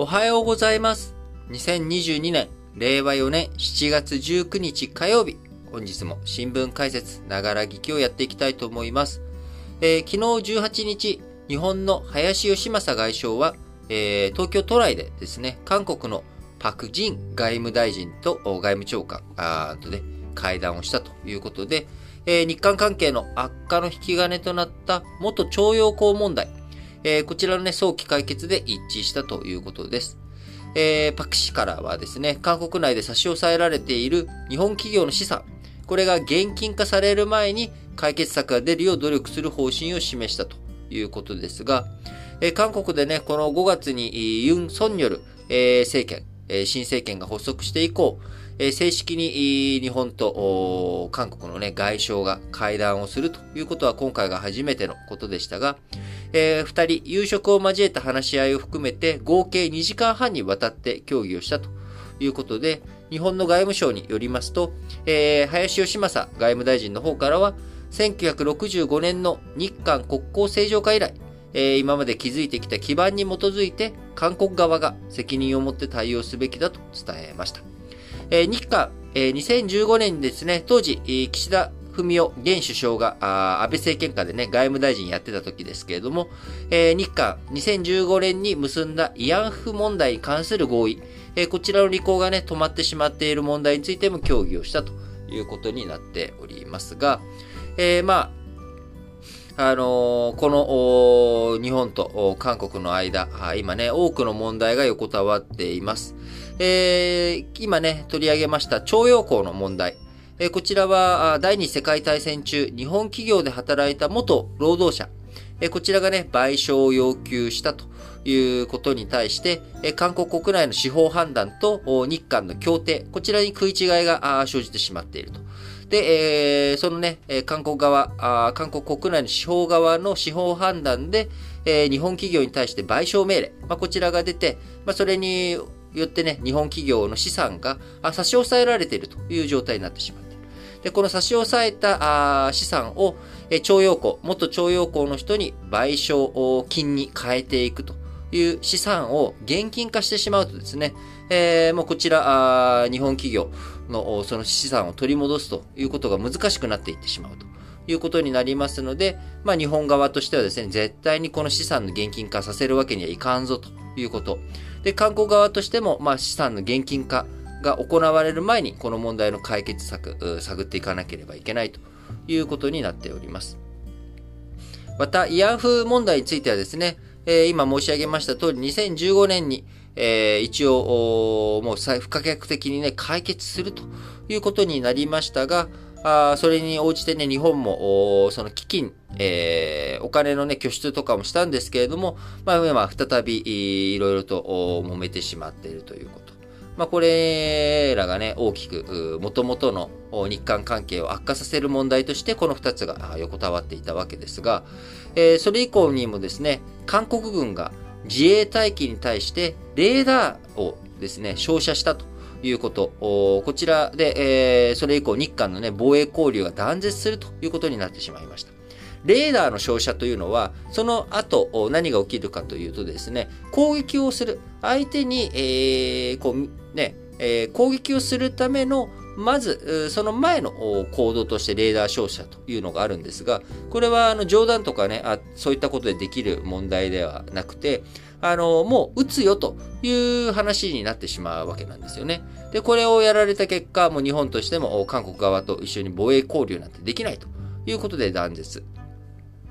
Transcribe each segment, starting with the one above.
おはようございます。2022年、令和4年7月19日火曜日。本日も新聞解説、ながら聞きをやっていきたいと思います。えー昨日18日、日本の林義正外相は、えー東京都内でですね、韓国のパク・ジン外務大臣と外務長官あとね、会談をしたということで、えー日韓関係の悪化の引き金となった元徴用工問題、えーこちらのね、早期解決で一致したということです。えーパク氏からはですね、韓国内で差し押さえられている日本企業の資産、これが現金化される前に解決策が出るよう努力する方針を示したということですが、えー韓国でね、この5月にユン・ソンによる、えー政権、えー新政権が発足して以降、えー正式に日本と韓国のね、外相が会談をするということは今回が初めてのことでしたが、えー二人夕食を交えた話し合いを含めて合計2時間半にわたって協議をしたということで、日本の外務省によりますと、えー林義正外務大臣の方からは、1965年の日韓国交正常化以来、えー今まで築いてきた基盤に基づいて、韓国側が責任を持って対応すべきだと伝えました。えー日韓、えー2015年にですね、当時、岸田文雄現首相が、あ安倍政権下でね、外務大臣やってた時ですけれども、えー日韓2015年に結んだ慰安婦問題に関する合意、えーこちらの履行がね、止まってしまっている問題についても協議をしたということになっておりますが、えーまあ、あのーこの日本と韓国の間、今ね、多くの問題が横たわっています。えー今ね、取り上げました徴用工の問題。えこちらは第二次世界大戦中、日本企業で働いた元労働者。えこちらがね、賠償を要求したということに対して、え韓国国内の司法判断と日韓の協定、こちらに食い違いが生じてしまっていると。で、えーそのね、韓国側、あ韓国国内の司法側の司法判断で、えー日本企業に対して賠償命令、まあ、こちらが出て、まあ、それによってね、日本企業の資産が差し押さえられているという状態になってしまっ。で、この差し押さえた資産を、徴用工、元徴用工の人に賠償金に変えていくという資産を現金化してしまうとですね、えーもうこちら、日本企業のその資産を取り戻すということが難しくなっていってしまうということになりますので、まあ日本側としてはですね、絶対にこの資産の現金化させるわけにはいかんぞということ。で、韓国側としても、まあ資産の現金化が行われる前に、この問題の解決策、探っていかなければいけないということになっております。また、慰安婦問題についてはですね、えー今申し上げました通り、2015年に、えー一応、もう再不可逆的にね、解決するということになりましたが、あそれに応じてね、日本も、その基金、えーお金のね、拠出とかもしたんですけれども、まあ、まあ、再び、いろいろと、揉めてしまっているということ。まあ、これらがね、大きく、もともとの日韓関係を悪化させる問題として、この二つが横たわっていたわけですが、えーそれ以降にもですね、韓国軍が自衛隊機に対してレーダーをですね、照射したということ、こちらで、えーそれ以降日韓のね、防衛交流が断絶するということになってしまいました。レーダーの照射というのは、その後何が起きるかというとですね、攻撃をする、相手に、えーこう、ね、えー攻撃をするための、まず、その前の行動としてレーダー照射というのがあるんですが、これはあの冗談とかねあ、そういったことでできる問題ではなくて、あの、もう撃つよという話になってしまうわけなんですよね。で、これをやられた結果、もう日本としても韓国側と一緒に防衛交流なんてできないということで断絶。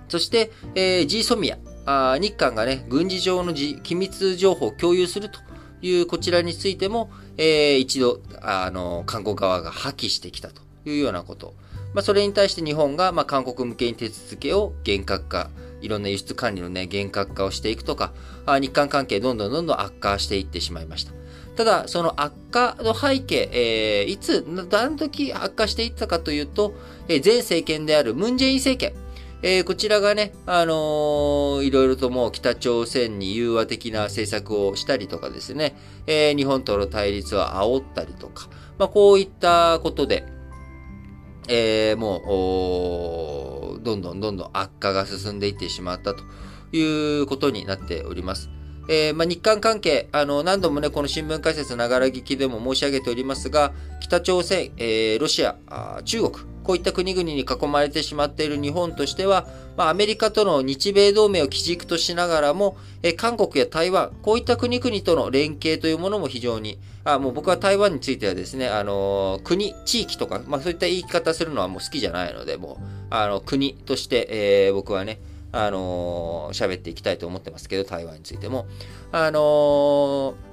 そして、えー、G ソミア、あ日韓がね、軍事上の機密情報を共有するというこちらについても、えー一度、ああの、韓国側が破棄してきたというようなこと。まあ、それに対して日本が、まあ、韓国向けに手続きを厳格化、いろんな輸出管理のね、厳格化をしていくとか、あ日韓関係どんどんどんどん悪化していってしまいました。ただ、その悪化の背景、えーいつ、何時悪化していったかというと、えー前政権であるムン・ジェイン政権、えーこちらがね、あのーいろいろともう北朝鮮に融和的な政策をしたりとかですね、えー日本との対立を煽ったりとか、まあ、こういったことで、えーもう、どんどんどんどん悪化が進んでいってしまったということになっております。えー、まあ、日韓関係、あの、何度もね、この新聞解説ながら聞きでも申し上げておりますが、北朝鮮、えー、ロシア中国、こういった国々に囲まれてしまっている日本としては、まあ、アメリカとの日米同盟を基軸としながらも、えー、韓国や台湾、こういった国々との連携というものも非常に、あもう僕は台湾についてはですね、あの国、地域とか、まあ、そういった言い方するのはもう好きじゃないので、もう、あの、国として、え、僕はね、あのー、喋っていきたいと思ってますけど、台湾についても。あのー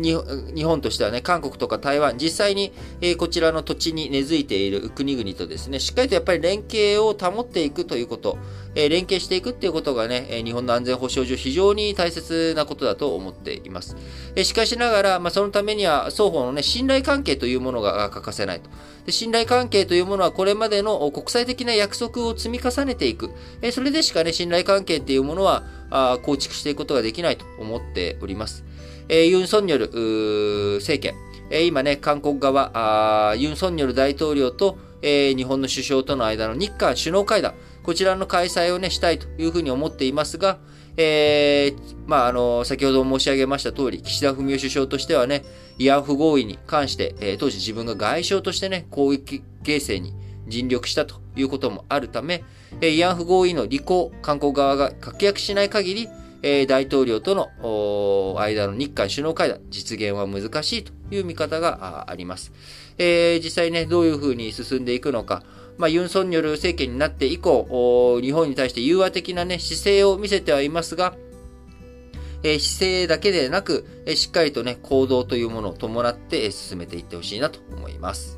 日本としてはね、韓国とか台湾、実際に、え、こちらの土地に根付いている国々とですね、しっかりとやっぱり連携を保っていくということ、え、連携していくっていうことがね、え日本の安全保障上非常に大切なことだと思っています。えしかしながら、まあ、そのためには双方のね、信頼関係というものが欠かせないと。で信頼関係というものはこれまでの国際的な約束を積み重ねていく。えそれでしかね、信頼関係っていうものはあ構築していくことができないと思っております。えー、ユン・ソンニョル政権、えー、今ね、韓国側、あユン・ソンニョル大統領と、えー、日本の首相との間の日韓首脳会談、こちらの開催をね、したいというふうに思っていますが、えー、まあ、あの、先ほど申し上げました通り、岸田文雄首相としてはね、慰安婦合意に関して、えー、当時自分が外相としてね、攻撃形成に尽力したということもあるため、えー、慰安婦合意の履行、韓国側が確約しない限り、えー、大統領との間の日韓首脳会談、実現は難しいという見方があります。えー、実際ね、どういうふうに進んでいくのか、まあ、ユン・ソンニョル政権になって以降、日本に対して融和的なね、姿勢を見せてはいますが、えー、姿勢だけでなく、えー、しっかりとね、行動というものを伴って進めていってほしいなと思います。